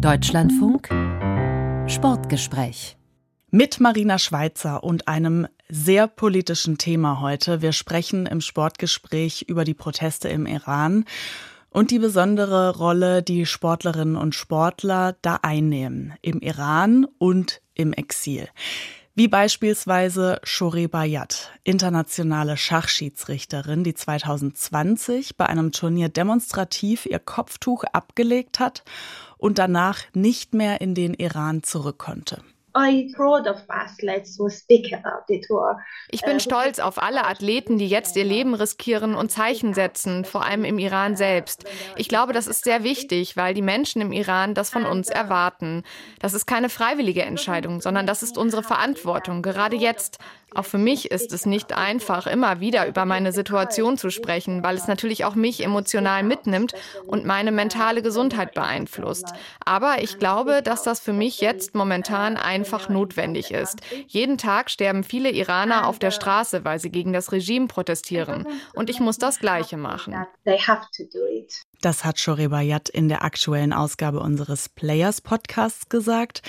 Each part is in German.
Deutschlandfunk Sportgespräch mit Marina Schweizer und einem sehr politischen Thema heute. Wir sprechen im Sportgespräch über die Proteste im Iran und die besondere Rolle, die Sportlerinnen und Sportler da einnehmen, im Iran und im Exil. Wie beispielsweise Shore Bayat, internationale Schachschiedsrichterin, die 2020 bei einem Turnier demonstrativ ihr Kopftuch abgelegt hat und danach nicht mehr in den Iran zurück konnte. Ich bin uh, stolz auf alle Athleten, die jetzt ihr Leben riskieren und Zeichen setzen, vor allem im Iran selbst. Ich glaube, das ist sehr wichtig, weil die Menschen im Iran das von uns erwarten. Das ist keine freiwillige Entscheidung, sondern das ist unsere Verantwortung, gerade jetzt. Auch für mich ist es nicht einfach, immer wieder über meine Situation zu sprechen, weil es natürlich auch mich emotional mitnimmt und meine mentale Gesundheit beeinflusst. Aber ich glaube, dass das für mich jetzt momentan einfach notwendig ist. Jeden Tag sterben viele Iraner auf der Straße, weil sie gegen das Regime protestieren. Und ich muss das Gleiche machen. Das hat Shorebayat in der aktuellen Ausgabe unseres Players Podcasts gesagt.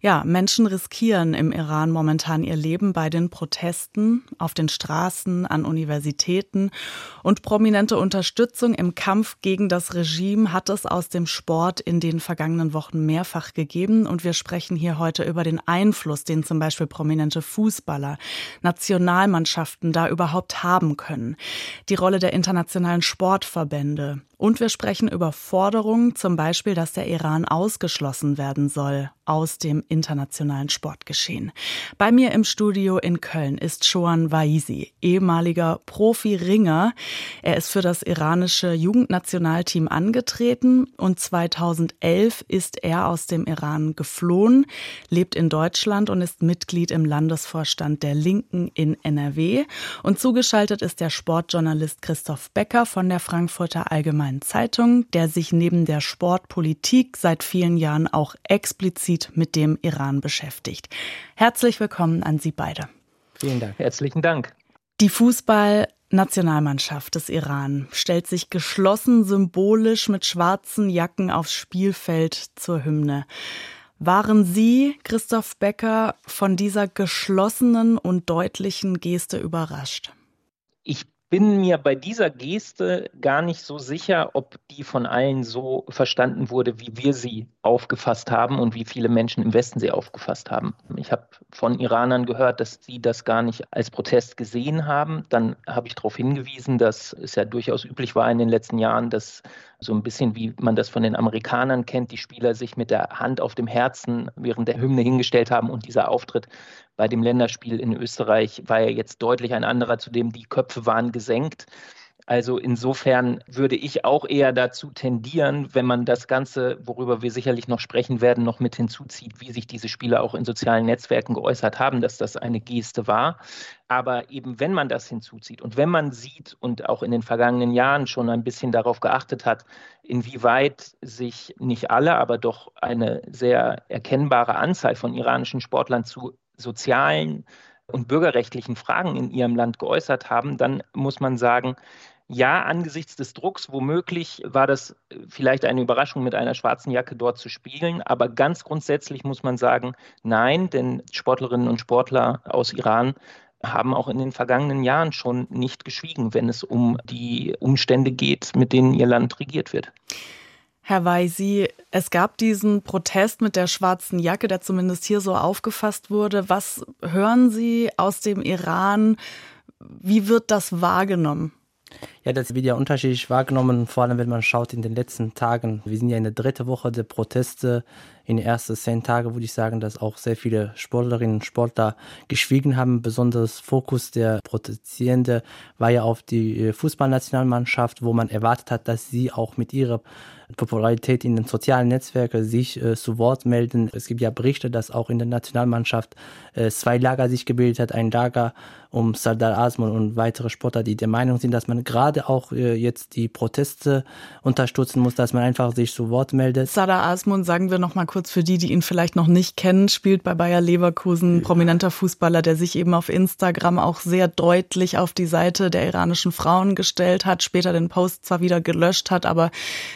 Ja, Menschen riskieren im Iran momentan ihr Leben bei den Protesten auf den Straßen, an Universitäten. Und prominente Unterstützung im Kampf gegen das Regime hat es aus dem Sport in den vergangenen Wochen mehrfach gegeben. Und wir sprechen hier heute über den Einfluss, den zum Beispiel prominente Fußballer, Nationalmannschaften da überhaupt haben können, die Rolle der internationalen Sportverbände, und wir sprechen über Forderungen, zum Beispiel, dass der Iran ausgeschlossen werden soll aus dem internationalen Sportgeschehen. Bei mir im Studio in Köln ist Shoan Waisi, ehemaliger Profi-Ringer. Er ist für das iranische Jugendnationalteam angetreten und 2011 ist er aus dem Iran geflohen, lebt in Deutschland und ist Mitglied im Landesvorstand der Linken in NRW. Und zugeschaltet ist der Sportjournalist Christoph Becker von der Frankfurter Allgemeinen Allgemeinen Zeitung, der sich neben der Sportpolitik seit vielen Jahren auch explizit mit dem Iran beschäftigt. Herzlich willkommen an Sie beide. Vielen Dank. Herzlichen Dank. Die Fußballnationalmannschaft des Iran stellt sich geschlossen symbolisch mit schwarzen Jacken aufs Spielfeld zur Hymne. Waren Sie, Christoph Becker, von dieser geschlossenen und deutlichen Geste überrascht? Ich bin mir bei dieser Geste gar nicht so sicher, ob die von allen so verstanden wurde, wie wir sie aufgefasst haben und wie viele Menschen im Westen sie aufgefasst haben. Ich habe von Iranern gehört, dass sie das gar nicht als Protest gesehen haben. Dann habe ich darauf hingewiesen, dass es ja durchaus üblich war in den letzten Jahren, dass so ein bisschen wie man das von den Amerikanern kennt, die Spieler sich mit der Hand auf dem Herzen während der Hymne hingestellt haben und dieser Auftritt bei dem Länderspiel in Österreich war ja jetzt deutlich ein anderer, zu dem die Köpfe waren gesenkt. Also insofern würde ich auch eher dazu tendieren, wenn man das Ganze, worüber wir sicherlich noch sprechen werden, noch mit hinzuzieht, wie sich diese Spieler auch in sozialen Netzwerken geäußert haben, dass das eine Geste war. Aber eben wenn man das hinzuzieht und wenn man sieht und auch in den vergangenen Jahren schon ein bisschen darauf geachtet hat, inwieweit sich nicht alle, aber doch eine sehr erkennbare Anzahl von iranischen Sportlern zu sozialen und bürgerrechtlichen Fragen in ihrem Land geäußert haben, dann muss man sagen, ja, angesichts des Drucks, womöglich war das vielleicht eine Überraschung, mit einer schwarzen Jacke dort zu spielen. Aber ganz grundsätzlich muss man sagen, nein, denn Sportlerinnen und Sportler aus Iran haben auch in den vergangenen Jahren schon nicht geschwiegen, wenn es um die Umstände geht, mit denen ihr Land regiert wird. Herr Weisi, es gab diesen Protest mit der schwarzen Jacke, der zumindest hier so aufgefasst wurde. Was hören Sie aus dem Iran? Wie wird das wahrgenommen? Ja, das wird ja unterschiedlich wahrgenommen, vor allem wenn man schaut in den letzten Tagen. Wir sind ja in der dritten Woche der Proteste. In den ersten zehn Tagen würde ich sagen, dass auch sehr viele Sportlerinnen und Sportler geschwiegen haben. Besonders Fokus der Protestierenden war ja auf die Fußballnationalmannschaft, wo man erwartet hat, dass sie auch mit ihrer Popularität in den sozialen Netzwerken sich äh, zu Wort melden. Es gibt ja Berichte, dass auch in der Nationalmannschaft äh, zwei Lager sich gebildet hat. Ein Lager um Sardar Asmun und weitere Sportler, die der Meinung sind, dass man gerade auch äh, jetzt die Proteste unterstützen muss, dass man einfach sich zu Wort meldet. Sardar Asmun, sagen wir noch mal kurz für die, die ihn vielleicht noch nicht kennen, spielt bei Bayer Leverkusen, prominenter Fußballer, der sich eben auf Instagram auch sehr deutlich auf die Seite der iranischen Frauen gestellt hat, später den Post zwar wieder gelöscht hat, aber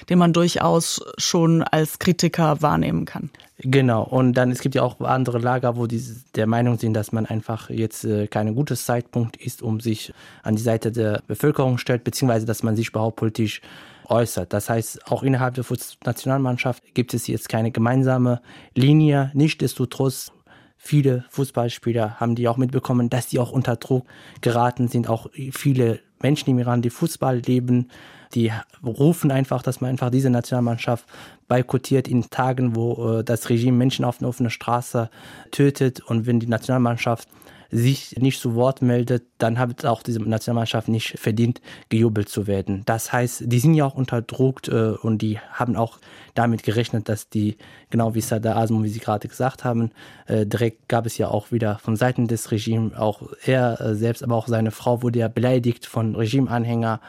den man durch durchaus schon als Kritiker wahrnehmen kann. Genau, und dann es gibt ja auch andere Lager, wo die der Meinung sind, dass man einfach jetzt äh, kein gutes Zeitpunkt ist, um sich an die Seite der Bevölkerung stellt, beziehungsweise dass man sich überhaupt politisch äußert. Das heißt, auch innerhalb der Nationalmannschaft gibt es jetzt keine gemeinsame Linie. Nichtsdestotrotz viele Fußballspieler haben die auch mitbekommen, dass die auch unter Druck geraten sind. Auch viele Menschen im Iran, die Fußball leben, die rufen einfach, dass man einfach diese Nationalmannschaft boykottiert in Tagen, wo äh, das Regime Menschen auf einer offenen Straße tötet und wenn die Nationalmannschaft sich nicht zu Wort meldet, dann hat auch diese Nationalmannschaft nicht verdient, gejubelt zu werden. Das heißt, die sind ja auch unter Druck äh, und die haben auch damit gerechnet, dass die, genau wie Sadar Asmo, wie Sie gerade gesagt haben, äh, direkt gab es ja auch wieder von Seiten des Regimes, auch er selbst, aber auch seine Frau wurde ja beleidigt von Regimeanhängern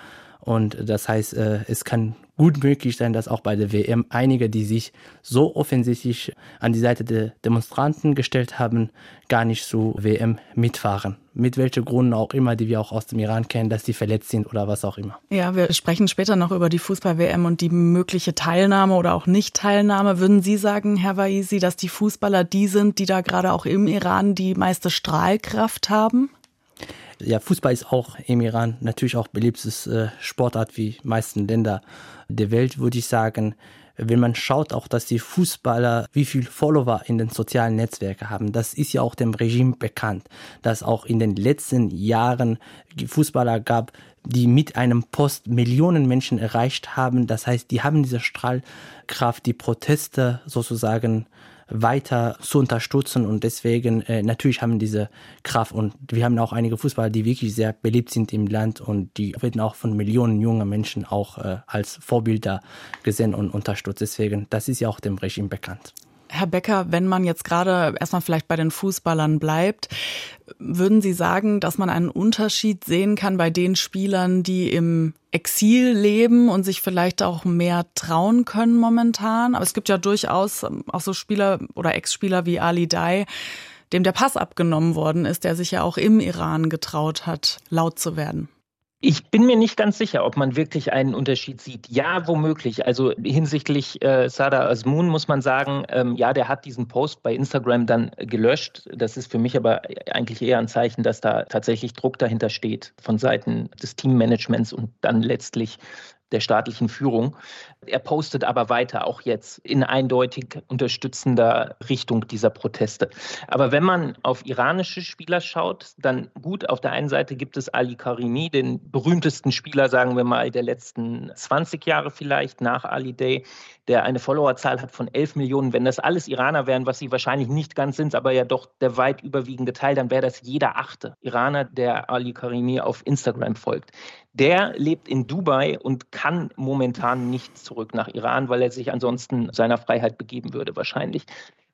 und das heißt, äh, es kann gut möglich sein, dass auch bei der WM einige, die sich so offensichtlich an die Seite der Demonstranten gestellt haben, gar nicht zu WM mitfahren. Mit welchen Gründen auch immer, die wir auch aus dem Iran kennen, dass sie verletzt sind oder was auch immer. Ja, wir sprechen später noch über die Fußball-WM und die mögliche Teilnahme oder auch Nicht-Teilnahme. Würden Sie sagen, Herr Waisi, dass die Fußballer die sind, die da gerade auch im Iran die meiste Strahlkraft haben? Ja, Fußball ist auch im Iran natürlich auch beliebtes äh, Sportart wie meisten Länder der Welt, würde ich sagen. Wenn man schaut auch, dass die Fußballer wie viel Follower in den sozialen Netzwerken haben, das ist ja auch dem Regime bekannt, dass auch in den letzten Jahren Fußballer gab, die mit einem Post Millionen Menschen erreicht haben. Das heißt, die haben diese Strahlkraft, die Proteste sozusagen weiter zu unterstützen und deswegen äh, natürlich haben diese Kraft und wir haben auch einige Fußballer, die wirklich sehr beliebt sind im Land und die werden auch von Millionen junger Menschen auch äh, als Vorbilder gesehen und unterstützt. Deswegen, das ist ja auch dem Regime bekannt. Herr Becker, wenn man jetzt gerade erstmal vielleicht bei den Fußballern bleibt, würden Sie sagen, dass man einen Unterschied sehen kann bei den Spielern, die im Exil leben und sich vielleicht auch mehr trauen können momentan? Aber es gibt ja durchaus auch so Spieler oder Ex-Spieler wie Ali Dai, dem der Pass abgenommen worden ist, der sich ja auch im Iran getraut hat, laut zu werden. Ich bin mir nicht ganz sicher, ob man wirklich einen Unterschied sieht. Ja, womöglich. Also hinsichtlich äh, Sada Asmun muss man sagen, ähm, ja, der hat diesen Post bei Instagram dann gelöscht. Das ist für mich aber eigentlich eher ein Zeichen, dass da tatsächlich Druck dahinter steht von Seiten des Teammanagements und dann letztlich der staatlichen Führung. Er postet aber weiter, auch jetzt in eindeutig unterstützender Richtung dieser Proteste. Aber wenn man auf iranische Spieler schaut, dann gut, auf der einen Seite gibt es Ali Karimi, den berühmtesten Spieler, sagen wir mal, der letzten 20 Jahre vielleicht nach Ali Day, der eine Followerzahl hat von 11 Millionen. Wenn das alles Iraner wären, was sie wahrscheinlich nicht ganz sind, aber ja doch der weit überwiegende Teil, dann wäre das jeder achte Iraner, der Ali Karimi auf Instagram folgt. Der lebt in Dubai und kann momentan nicht zurück nach Iran, weil er sich ansonsten seiner Freiheit begeben würde wahrscheinlich.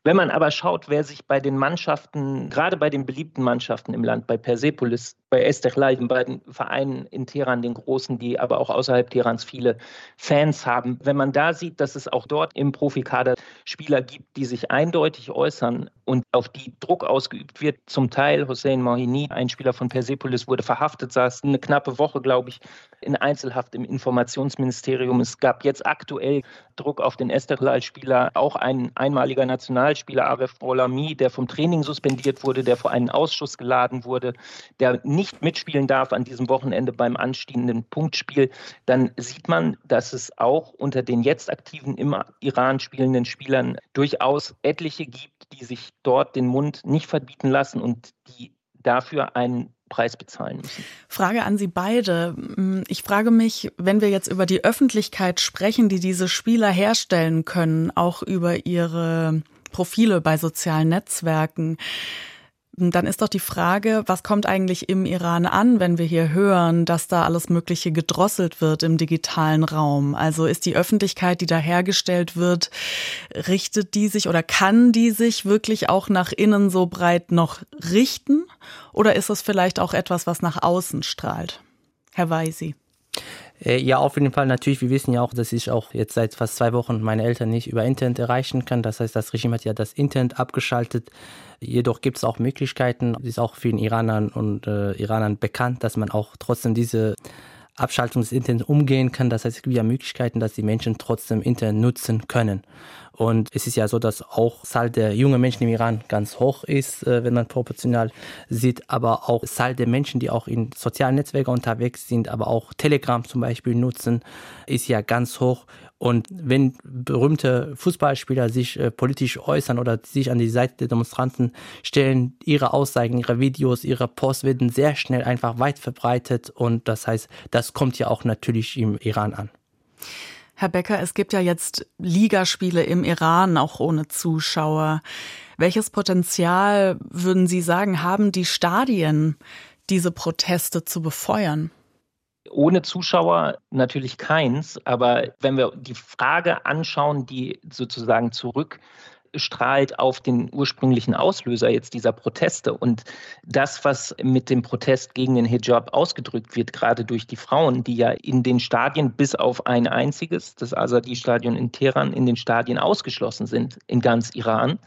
Wenn man aber schaut, wer sich bei den Mannschaften, gerade bei den beliebten Mannschaften im Land, bei Persepolis, bei Esteghlal, den beiden Vereinen in Teheran, den großen, die aber auch außerhalb Teherans viele Fans haben, wenn man da sieht, dass es auch dort im Profikader Spieler gibt, die sich eindeutig äußern und auf die Druck ausgeübt wird, zum Teil Hossein Mohini, ein Spieler von Persepolis, wurde verhaftet, saß eine knappe Woche, glaube ich, in Einzelhaft im Informationsministerium. Es gab jetzt aktuell Druck auf den Esteghlal-Spieler, auch ein einmaliger National Nationalspieler Aref Rolami, der vom Training suspendiert wurde, der vor einen Ausschuss geladen wurde, der nicht mitspielen darf an diesem Wochenende beim anstehenden Punktspiel, dann sieht man, dass es auch unter den jetzt aktiven im Iran spielenden Spielern durchaus etliche gibt, die sich dort den Mund nicht verbieten lassen und die dafür einen Preis bezahlen müssen. Frage an Sie beide. Ich frage mich, wenn wir jetzt über die Öffentlichkeit sprechen, die diese Spieler herstellen können, auch über ihre Profile bei sozialen Netzwerken. Dann ist doch die Frage, was kommt eigentlich im Iran an, wenn wir hier hören, dass da alles Mögliche gedrosselt wird im digitalen Raum? Also ist die Öffentlichkeit, die da hergestellt wird, richtet die sich oder kann die sich wirklich auch nach innen so breit noch richten? Oder ist es vielleicht auch etwas, was nach außen strahlt? Herr Weisi. Äh, ja, auf jeden Fall. Natürlich, wir wissen ja auch, dass ich auch jetzt seit fast zwei Wochen meine Eltern nicht über Internet erreichen kann. Das heißt, das Regime hat ja das Internet abgeschaltet. Jedoch gibt es auch Möglichkeiten, ist auch vielen Iranern und äh, Iranern bekannt, dass man auch trotzdem diese Abschaltung des Internets umgehen kann. Das heißt, es gibt ja Möglichkeiten, dass die Menschen trotzdem Internet nutzen können. Und es ist ja so, dass auch Zahl der jungen Menschen im Iran ganz hoch ist, äh, wenn man proportional sieht, aber auch Zahl der Menschen, die auch in sozialen Netzwerken unterwegs sind, aber auch Telegram zum Beispiel nutzen, ist ja ganz hoch. Und wenn berühmte Fußballspieler sich äh, politisch äußern oder sich an die Seite der Demonstranten stellen, ihre Aussagen, ihre Videos, ihre Posts werden sehr schnell einfach weit verbreitet. Und das heißt, das kommt ja auch natürlich im Iran an. Herr Becker, es gibt ja jetzt Ligaspiele im Iran, auch ohne Zuschauer. Welches Potenzial, würden Sie sagen, haben die Stadien, diese Proteste zu befeuern? Ohne Zuschauer natürlich keins, aber wenn wir die Frage anschauen, die sozusagen zurück strahlt auf den ursprünglichen Auslöser jetzt dieser Proteste. Und das, was mit dem Protest gegen den Hijab ausgedrückt wird, gerade durch die Frauen, die ja in den Stadien bis auf ein einziges, das Azadi-Stadion in Teheran, in den Stadien ausgeschlossen sind in ganz Iran.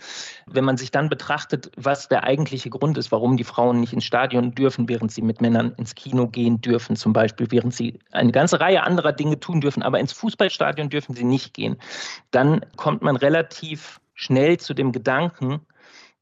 Wenn man sich dann betrachtet, was der eigentliche Grund ist, warum die Frauen nicht ins Stadion dürfen, während sie mit Männern ins Kino gehen dürfen, zum Beispiel, während sie eine ganze Reihe anderer Dinge tun dürfen, aber ins Fußballstadion dürfen sie nicht gehen, dann kommt man relativ schnell zu dem Gedanken,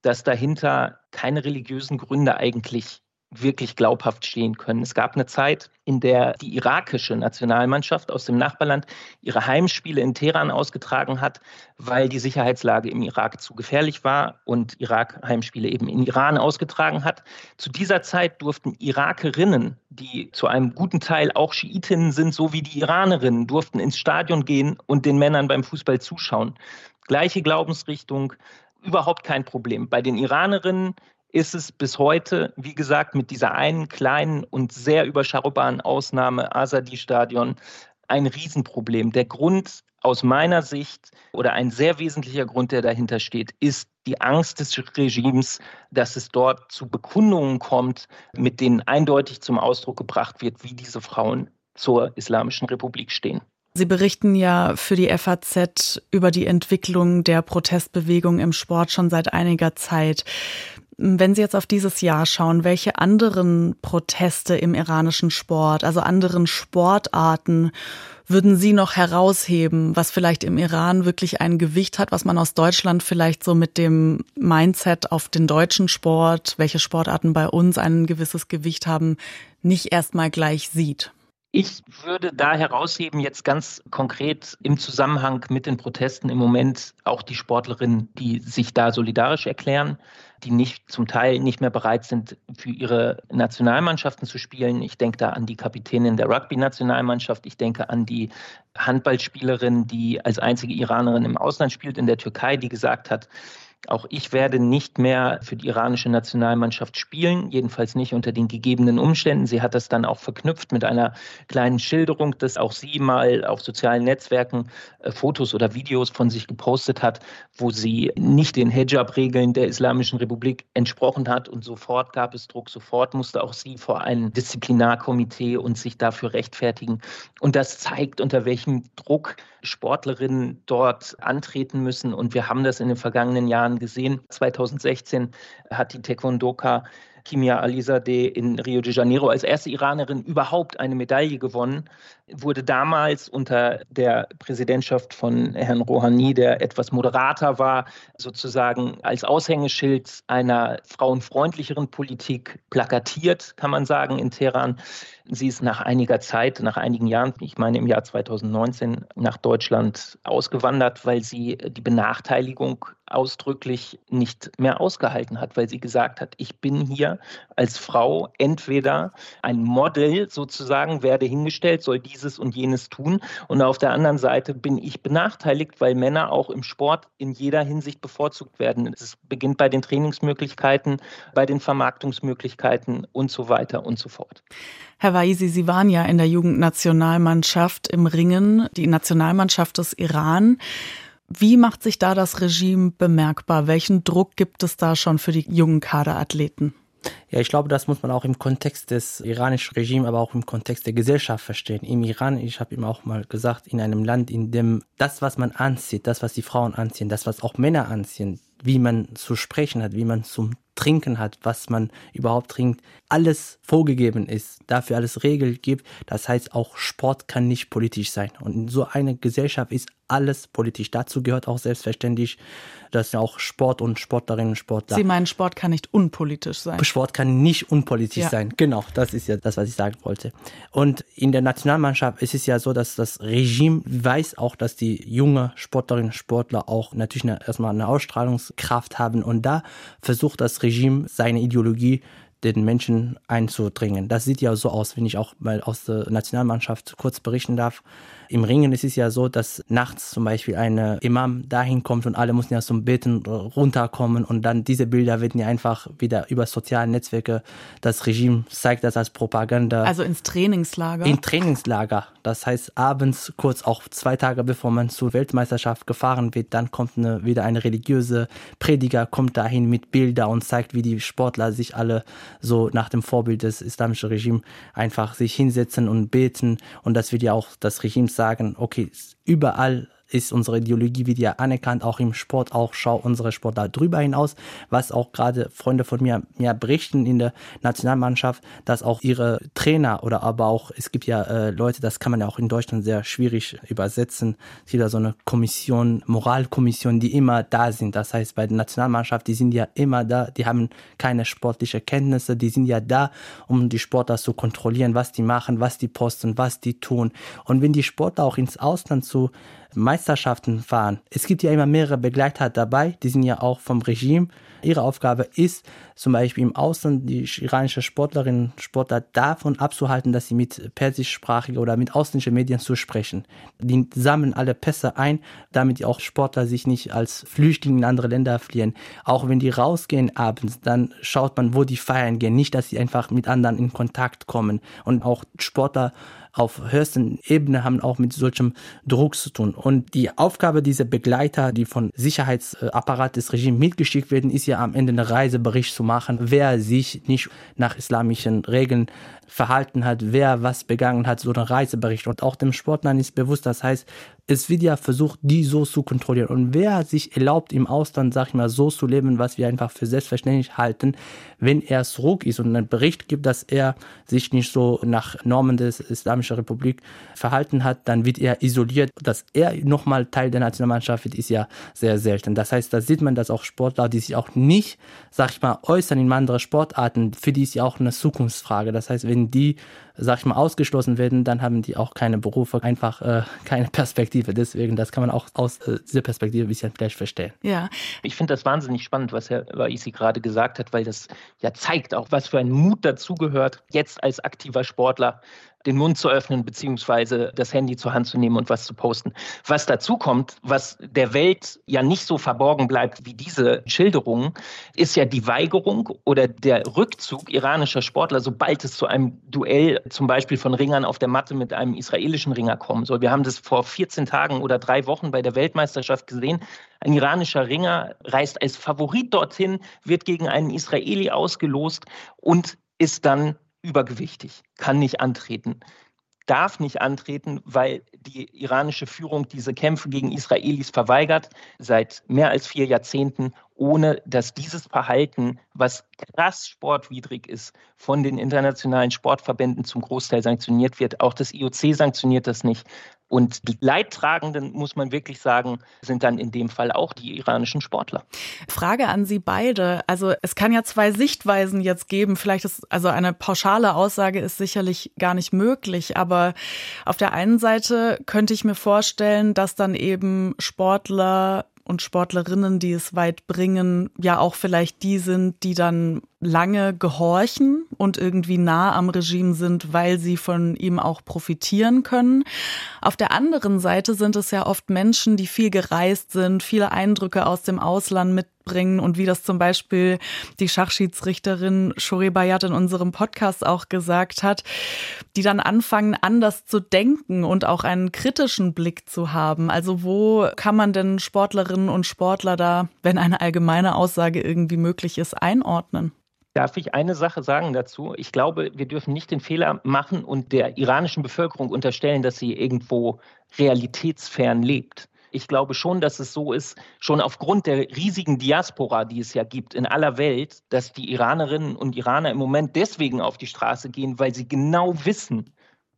dass dahinter keine religiösen Gründe eigentlich wirklich glaubhaft stehen können. Es gab eine Zeit, in der die irakische Nationalmannschaft aus dem Nachbarland ihre Heimspiele in Teheran ausgetragen hat, weil die Sicherheitslage im Irak zu gefährlich war und Irak Heimspiele eben in Iran ausgetragen hat. Zu dieser Zeit durften Irakerinnen, die zu einem guten Teil auch Schiitinnen sind, so wie die Iranerinnen, durften ins Stadion gehen und den Männern beim Fußball zuschauen gleiche Glaubensrichtung, überhaupt kein Problem. Bei den Iranerinnen ist es bis heute, wie gesagt, mit dieser einen kleinen und sehr überschaubaren Ausnahme Azadi-Stadion ein Riesenproblem. Der Grund aus meiner Sicht oder ein sehr wesentlicher Grund, der dahinter steht, ist die Angst des Regimes, dass es dort zu Bekundungen kommt, mit denen eindeutig zum Ausdruck gebracht wird, wie diese Frauen zur Islamischen Republik stehen. Sie berichten ja für die FAZ über die Entwicklung der Protestbewegung im Sport schon seit einiger Zeit. Wenn Sie jetzt auf dieses Jahr schauen, welche anderen Proteste im iranischen Sport, also anderen Sportarten, würden Sie noch herausheben, was vielleicht im Iran wirklich ein Gewicht hat, was man aus Deutschland vielleicht so mit dem Mindset auf den deutschen Sport, welche Sportarten bei uns ein gewisses Gewicht haben, nicht erstmal gleich sieht? Ich würde da herausheben, jetzt ganz konkret im Zusammenhang mit den Protesten im Moment auch die Sportlerinnen, die sich da solidarisch erklären, die nicht zum Teil nicht mehr bereit sind, für ihre Nationalmannschaften zu spielen. Ich denke da an die Kapitänin der Rugby-Nationalmannschaft. Ich denke an die Handballspielerin, die als einzige Iranerin im Ausland spielt in der Türkei, die gesagt hat, auch ich werde nicht mehr für die iranische Nationalmannschaft spielen, jedenfalls nicht unter den gegebenen Umständen. Sie hat das dann auch verknüpft mit einer kleinen Schilderung, dass auch sie mal auf sozialen Netzwerken äh, Fotos oder Videos von sich gepostet hat, wo sie nicht den Hijab-Regeln der Islamischen Republik entsprochen hat. Und sofort gab es Druck, sofort musste auch sie vor ein Disziplinarkomitee und sich dafür rechtfertigen. Und das zeigt, unter welchem Druck Sportlerinnen dort antreten müssen. Und wir haben das in den vergangenen Jahren gesehen. 2016 hat die Taekwondoka Kimia Alizadeh in Rio de Janeiro als erste Iranerin überhaupt eine Medaille gewonnen, wurde damals unter der Präsidentschaft von Herrn Rouhani, der etwas moderater war, sozusagen als Aushängeschild einer frauenfreundlicheren Politik plakatiert, kann man sagen, in Teheran. Sie ist nach einiger Zeit, nach einigen Jahren, ich meine im Jahr 2019, nach Deutschland ausgewandert, weil sie die Benachteiligung ausdrücklich nicht mehr ausgehalten hat, weil sie gesagt hat, ich bin hier als Frau entweder ein Model sozusagen, werde hingestellt, soll dieses und jenes tun und auf der anderen Seite bin ich benachteiligt, weil Männer auch im Sport in jeder Hinsicht bevorzugt werden. Es beginnt bei den Trainingsmöglichkeiten, bei den Vermarktungsmöglichkeiten und so weiter und so fort. Herr Waisi, Sie waren ja in der Jugendnationalmannschaft im Ringen, die Nationalmannschaft des Iran. Wie macht sich da das Regime bemerkbar? Welchen Druck gibt es da schon für die jungen Kaderathleten? Ja, ich glaube, das muss man auch im Kontext des iranischen Regimes, aber auch im Kontext der Gesellschaft verstehen. Im Iran, ich habe ihm auch mal gesagt, in einem Land, in dem das, was man anzieht, das, was die Frauen anziehen, das, was auch Männer anziehen, wie man zu sprechen hat, wie man zum Trinken hat, was man überhaupt trinkt, alles vorgegeben ist, dafür alles Regeln gibt. Das heißt, auch Sport kann nicht politisch sein. Und in so einer Gesellschaft ist alles politisch. Dazu gehört auch selbstverständlich, dass auch Sport und Sportlerinnen und Sportler. Sie meinen, Sport kann nicht unpolitisch sein. Sport kann nicht unpolitisch ja. sein. Genau, das ist ja das, was ich sagen wollte. Und in der Nationalmannschaft ist es ja so, dass das Regime weiß auch, dass die junge Sportlerinnen und Sportler auch natürlich erstmal eine Ausstrahlungskraft haben. Und da versucht das Regime seine Ideologie den Menschen einzudringen. Das sieht ja so aus, wenn ich auch mal aus der Nationalmannschaft kurz berichten darf. Im Ringen ist es ja so, dass nachts zum Beispiel ein Imam dahin kommt und alle müssen ja zum Beten runterkommen und dann diese Bilder werden ja einfach wieder über soziale Netzwerke, das Regime zeigt das als Propaganda. Also ins Trainingslager? In Trainingslager. Das heißt, abends, kurz auch zwei Tage bevor man zur Weltmeisterschaft gefahren wird, dann kommt eine, wieder eine religiöse Prediger, kommt dahin mit Bilder und zeigt, wie die Sportler sich alle so nach dem Vorbild des islamischen Regimes einfach sich hinsetzen und beten und das wird ja auch das Regime sagen, sagen, okay, überall ist unsere Ideologie wieder anerkannt, auch im Sport, auch schau unsere Sport darüber hinaus, was auch gerade Freunde von mir mir berichten in der Nationalmannschaft, dass auch ihre Trainer oder aber auch, es gibt ja äh, Leute, das kann man ja auch in Deutschland sehr schwierig übersetzen, es gibt ja so eine Kommission, Moralkommission, die immer da sind, das heißt bei der Nationalmannschaft, die sind ja immer da, die haben keine sportliche Kenntnisse, die sind ja da, um die Sportler zu kontrollieren, was die machen, was die posten, was die tun. Und wenn die Sportler auch ins Ausland zu Meisterschaften fahren. Es gibt ja immer mehrere Begleiter dabei, die sind ja auch vom Regime. Ihre Aufgabe ist zum Beispiel im Ausland die iranische Sportlerinnen und Sportler davon abzuhalten, dass sie mit persischsprachigen oder mit ausländischen Medien zu sprechen. Die sammeln alle Pässe ein, damit auch Sportler sich nicht als Flüchtlinge in andere Länder fliehen. Auch wenn die rausgehen abends, dann schaut man, wo die feiern gehen. Nicht, dass sie einfach mit anderen in Kontakt kommen. Und auch Sportler auf höchsten Ebene haben auch mit solchem Druck zu tun. Und die Aufgabe dieser Begleiter, die von Sicherheitsapparat des Regimes mitgeschickt werden, ist ja am Ende einen Reisebericht zu machen, wer sich nicht nach islamischen Regeln verhalten hat, wer was begangen hat, so ein Reisebericht. Und auch dem Sportler ist bewusst, das heißt, es wird ja versucht, die so zu kontrollieren. Und wer sich erlaubt, im Ausland, sag ich mal, so zu leben, was wir einfach für selbstverständlich halten, wenn er zurück ist und einen Bericht gibt, dass er sich nicht so nach Normen des Islamischen Republik verhalten hat, dann wird er isoliert. Dass er nochmal Teil der Nationalmannschaft wird, ist ja sehr selten. Das heißt, da sieht man, dass auch Sportler, die sich auch nicht, sag ich mal, äußern in andere Sportarten, für die ist ja auch eine Zukunftsfrage. Das heißt, wenn die, sag ich mal, ausgeschlossen werden, dann haben die auch keine Berufe, einfach äh, keine Perspektive. Deswegen, das kann man auch aus äh, dieser Perspektive ein bisschen vielleicht verstehen. Ja. Ich finde das wahnsinnig spannend, was Herr Waisi gerade gesagt hat, weil das ja zeigt auch, was für ein Mut dazugehört, jetzt als aktiver Sportler den Mund zu öffnen, beziehungsweise das Handy zur Hand zu nehmen und was zu posten. Was dazu kommt, was der Welt ja nicht so verborgen bleibt wie diese Schilderungen, ist ja die Weigerung oder der Rückzug iranischer Sportler, sobald es zu einem Duell zum Beispiel von Ringern auf der Matte mit einem israelischen Ringer kommen soll. Wir haben das vor 14 Tagen oder drei Wochen bei der Weltmeisterschaft gesehen. Ein iranischer Ringer reist als Favorit dorthin, wird gegen einen Israeli ausgelost und ist dann übergewichtig, kann nicht antreten, darf nicht antreten, weil die iranische Führung diese Kämpfe gegen Israelis verweigert, seit mehr als vier Jahrzehnten, ohne dass dieses Verhalten, was krass sportwidrig ist, von den internationalen Sportverbänden zum Großteil sanktioniert wird. Auch das IOC sanktioniert das nicht. Und die Leidtragenden, muss man wirklich sagen, sind dann in dem Fall auch die iranischen Sportler. Frage an Sie beide. Also es kann ja zwei Sichtweisen jetzt geben. Vielleicht ist, also eine pauschale Aussage ist sicherlich gar nicht möglich. Aber auf der einen Seite könnte ich mir vorstellen, dass dann eben Sportler und Sportlerinnen, die es weit bringen, ja auch vielleicht die sind, die dann lange gehorchen und irgendwie nah am Regime sind, weil sie von ihm auch profitieren können. Auf der anderen Seite sind es ja oft Menschen, die viel gereist sind, viele Eindrücke aus dem Ausland mitbringen und wie das zum Beispiel die Schachschiedsrichterin Shore Bayat in unserem Podcast auch gesagt hat, die dann anfangen, anders zu denken und auch einen kritischen Blick zu haben. Also wo kann man denn Sportlerinnen und Sportler da, wenn eine allgemeine Aussage irgendwie möglich ist, einordnen? Darf ich eine Sache sagen dazu? Ich glaube, wir dürfen nicht den Fehler machen und der iranischen Bevölkerung unterstellen, dass sie irgendwo realitätsfern lebt. Ich glaube schon, dass es so ist, schon aufgrund der riesigen Diaspora, die es ja gibt in aller Welt, dass die Iranerinnen und Iraner im Moment deswegen auf die Straße gehen, weil sie genau wissen,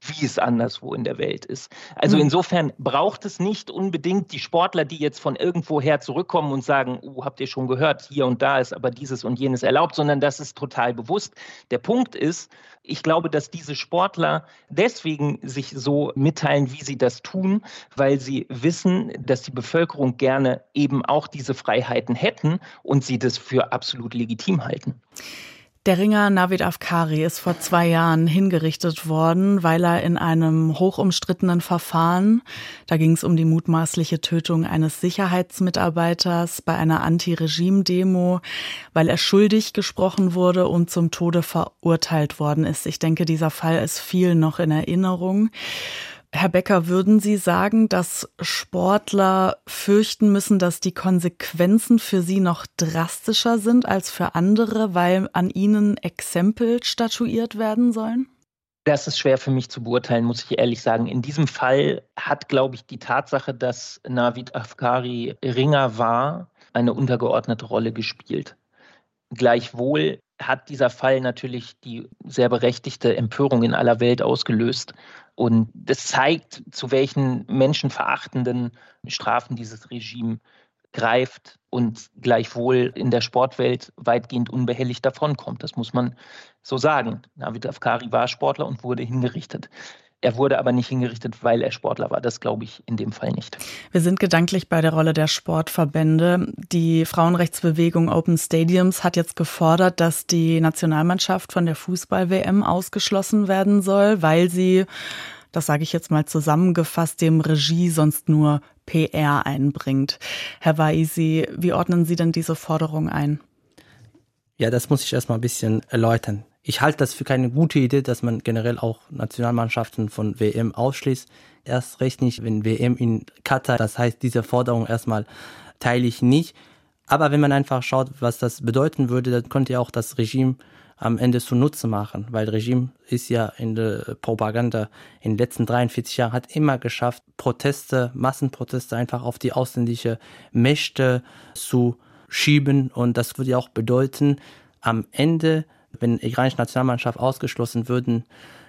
wie es anderswo in der Welt ist. Also mhm. insofern braucht es nicht unbedingt die Sportler, die jetzt von irgendwoher zurückkommen und sagen, oh, habt ihr schon gehört, hier und da ist aber dieses und jenes erlaubt, sondern das ist total bewusst. Der Punkt ist, ich glaube, dass diese Sportler deswegen sich so mitteilen, wie sie das tun, weil sie wissen, dass die Bevölkerung gerne eben auch diese Freiheiten hätten und sie das für absolut legitim halten. Der Ringer Navid Afkari ist vor zwei Jahren hingerichtet worden, weil er in einem hochumstrittenen Verfahren, da ging es um die mutmaßliche Tötung eines Sicherheitsmitarbeiters bei einer Anti-Regime-Demo, weil er schuldig gesprochen wurde und zum Tode verurteilt worden ist. Ich denke, dieser Fall ist viel noch in Erinnerung. Herr Becker, würden Sie sagen, dass Sportler fürchten müssen, dass die Konsequenzen für sie noch drastischer sind als für andere, weil an ihnen Exempel statuiert werden sollen? Das ist schwer für mich zu beurteilen, muss ich ehrlich sagen. In diesem Fall hat, glaube ich, die Tatsache, dass Navid Afkari Ringer war, eine untergeordnete Rolle gespielt. Gleichwohl hat dieser Fall natürlich die sehr berechtigte Empörung in aller Welt ausgelöst. Und das zeigt, zu welchen menschenverachtenden Strafen dieses Regime greift und gleichwohl in der Sportwelt weitgehend unbehelligt davonkommt. Das muss man so sagen. Navid Afkari war Sportler und wurde hingerichtet. Er wurde aber nicht hingerichtet, weil er Sportler war. Das glaube ich in dem Fall nicht. Wir sind gedanklich bei der Rolle der Sportverbände. Die Frauenrechtsbewegung Open Stadiums hat jetzt gefordert, dass die Nationalmannschaft von der Fußball-WM ausgeschlossen werden soll, weil sie das sage ich jetzt mal zusammengefasst, dem Regie sonst nur PR einbringt. Herr Waisi, wie ordnen Sie denn diese Forderung ein? Ja, das muss ich erstmal ein bisschen erläutern ich halte das für keine gute Idee, dass man generell auch Nationalmannschaften von WM ausschließt. Erst recht nicht, wenn WM in Katar, das heißt, diese Forderung erstmal teile ich nicht. Aber wenn man einfach schaut, was das bedeuten würde, dann könnte ja auch das Regime am Ende zunutze machen, weil Regime ist ja in der Propaganda in den letzten 43 Jahren hat immer geschafft, Proteste, Massenproteste einfach auf die ausländische Mächte zu schieben und das würde ja auch bedeuten, am Ende wenn die iranische Nationalmannschaft ausgeschlossen würden,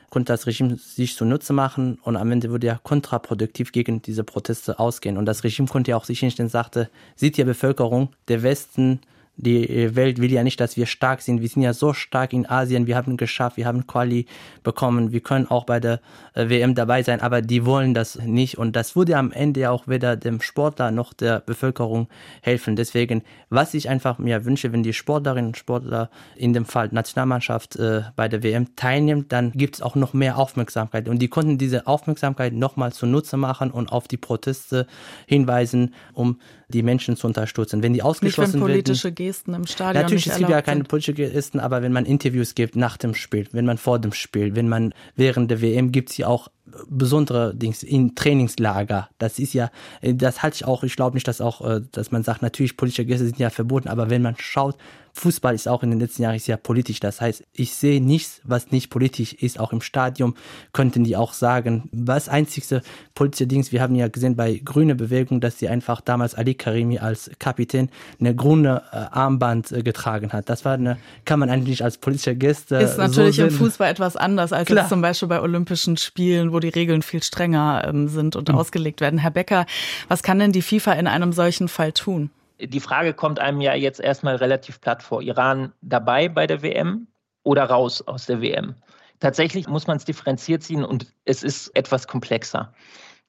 konnte das Regime sich zunutze machen und am Ende würde ja kontraproduktiv gegen diese Proteste ausgehen. Und das Regime konnte ja auch sich hinstellen und sagte, sieht ihr Bevölkerung, der Westen die Welt will ja nicht, dass wir stark sind. Wir sind ja so stark in Asien. Wir haben geschafft, wir haben Quali bekommen. Wir können auch bei der äh, WM dabei sein, aber die wollen das nicht. Und das würde am Ende ja auch weder dem Sportler noch der Bevölkerung helfen. Deswegen, was ich einfach mir wünsche, wenn die Sportlerinnen und Sportler in dem Fall Nationalmannschaft äh, bei der WM teilnehmen, dann gibt es auch noch mehr Aufmerksamkeit. Und die konnten diese Aufmerksamkeit nochmal zunutze machen und auf die Proteste hinweisen, um die Menschen zu unterstützen. Wenn die ausgeschlossen werden, Gesten im Stadion Natürlich, es gibt ja keine politischen Gesten, aber wenn man Interviews gibt nach dem Spiel, wenn man vor dem Spiel, wenn man während der WM gibt es ja auch besondere Dings in Trainingslager. Das ist ja, das halte ich auch, ich glaube nicht, dass auch, äh, dass man sagt, natürlich politische Gäste sind ja verboten, aber wenn man schaut, Fußball ist auch in den letzten Jahren sehr politisch. Das heißt, ich sehe nichts, was nicht politisch ist. Auch im Stadion könnten die auch sagen, was einzigste politische Dings, wir haben ja gesehen bei Grüne Bewegung, dass sie einfach damals Ali Karimi als Kapitän eine grüne äh, Armband äh, getragen hat. Das war eine, kann man eigentlich als politische Gäste. Ist natürlich so im Fußball etwas anders als jetzt zum Beispiel bei Olympischen Spielen, wo die Regeln viel strenger ähm, sind und mhm. ausgelegt werden. Herr Becker, was kann denn die FIFA in einem solchen Fall tun? Die Frage kommt einem ja jetzt erstmal relativ platt vor. Iran dabei bei der WM oder raus aus der WM? Tatsächlich muss man es differenziert ziehen und es ist etwas komplexer.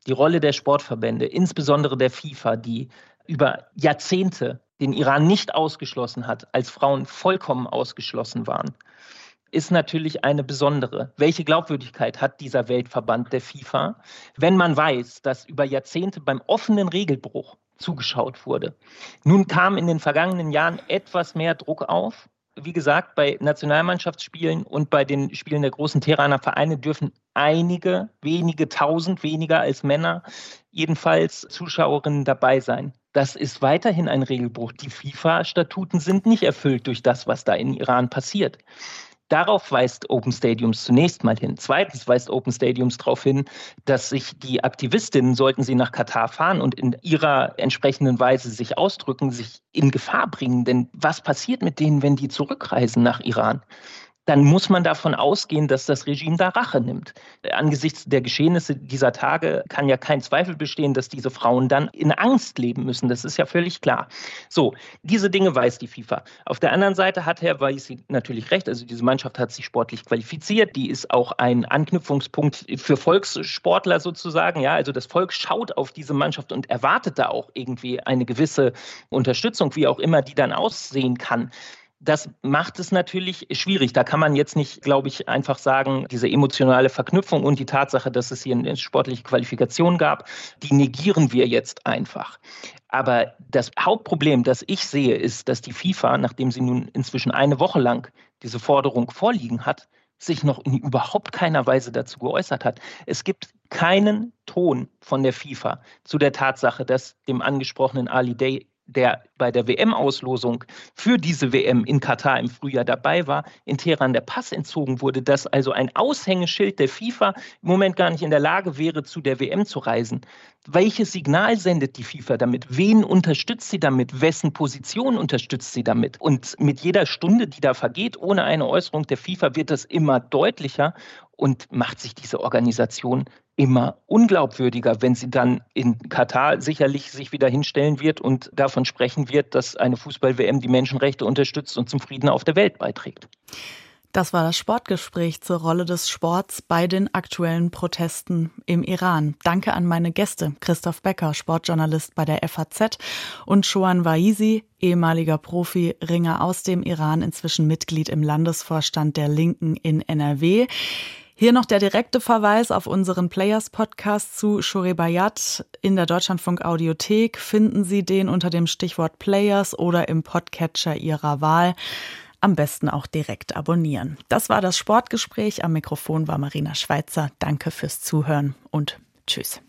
Die Rolle der Sportverbände, insbesondere der FIFA, die über Jahrzehnte den Iran nicht ausgeschlossen hat, als Frauen vollkommen ausgeschlossen waren, ist natürlich eine besondere. Welche Glaubwürdigkeit hat dieser Weltverband der FIFA, wenn man weiß, dass über Jahrzehnte beim offenen Regelbruch zugeschaut wurde. Nun kam in den vergangenen Jahren etwas mehr Druck auf. Wie gesagt, bei Nationalmannschaftsspielen und bei den Spielen der großen Teheraner Vereine dürfen einige, wenige tausend weniger als Männer, jedenfalls Zuschauerinnen dabei sein. Das ist weiterhin ein Regelbruch. Die FIFA-Statuten sind nicht erfüllt durch das, was da in Iran passiert. Darauf weist Open Stadiums zunächst mal hin. Zweitens weist Open Stadiums darauf hin, dass sich die Aktivistinnen, sollten sie nach Katar fahren und in ihrer entsprechenden Weise sich ausdrücken, sich in Gefahr bringen. Denn was passiert mit denen, wenn die zurückreisen nach Iran? Dann muss man davon ausgehen, dass das Regime da Rache nimmt. Angesichts der Geschehnisse dieser Tage kann ja kein Zweifel bestehen, dass diese Frauen dann in Angst leben müssen. Das ist ja völlig klar. So, diese Dinge weiß die FIFA. Auf der anderen Seite hat Herr Weisi natürlich recht. Also diese Mannschaft hat sich sportlich qualifiziert. Die ist auch ein Anknüpfungspunkt für Volkssportler sozusagen. Ja, also das Volk schaut auf diese Mannschaft und erwartet da auch irgendwie eine gewisse Unterstützung, wie auch immer die dann aussehen kann. Das macht es natürlich schwierig. Da kann man jetzt nicht, glaube ich, einfach sagen, diese emotionale Verknüpfung und die Tatsache, dass es hier eine sportliche Qualifikation gab, die negieren wir jetzt einfach. Aber das Hauptproblem, das ich sehe, ist, dass die FIFA, nachdem sie nun inzwischen eine Woche lang diese Forderung vorliegen hat, sich noch in überhaupt keiner Weise dazu geäußert hat. Es gibt keinen Ton von der FIFA zu der Tatsache, dass dem angesprochenen Ali Day der bei der WM-Auslosung für diese WM in Katar im Frühjahr dabei war, in Teheran der Pass entzogen wurde, dass also ein Aushängeschild der FIFA im Moment gar nicht in der Lage wäre, zu der WM zu reisen. Welches Signal sendet die FIFA damit? Wen unterstützt sie damit? Wessen Position unterstützt sie damit? Und mit jeder Stunde, die da vergeht, ohne eine Äußerung der FIFA, wird das immer deutlicher und macht sich diese Organisation immer unglaubwürdiger, wenn sie dann in Katar sicherlich sich wieder hinstellen wird und davon sprechen wird, dass eine Fußball-WM die Menschenrechte unterstützt und zum Frieden auf der Welt beiträgt. Das war das Sportgespräch zur Rolle des Sports bei den aktuellen Protesten im Iran. Danke an meine Gäste, Christoph Becker, Sportjournalist bei der FAZ und Shoan Waizi, ehemaliger Profi-Ringer aus dem Iran, inzwischen Mitglied im Landesvorstand der Linken in NRW. Hier noch der direkte Verweis auf unseren Players Podcast zu Shorebayat. In der Deutschlandfunk Audiothek finden Sie den unter dem Stichwort Players oder im Podcatcher Ihrer Wahl. Am besten auch direkt abonnieren. Das war das Sportgespräch. Am Mikrofon war Marina Schweizer. Danke fürs Zuhören und tschüss.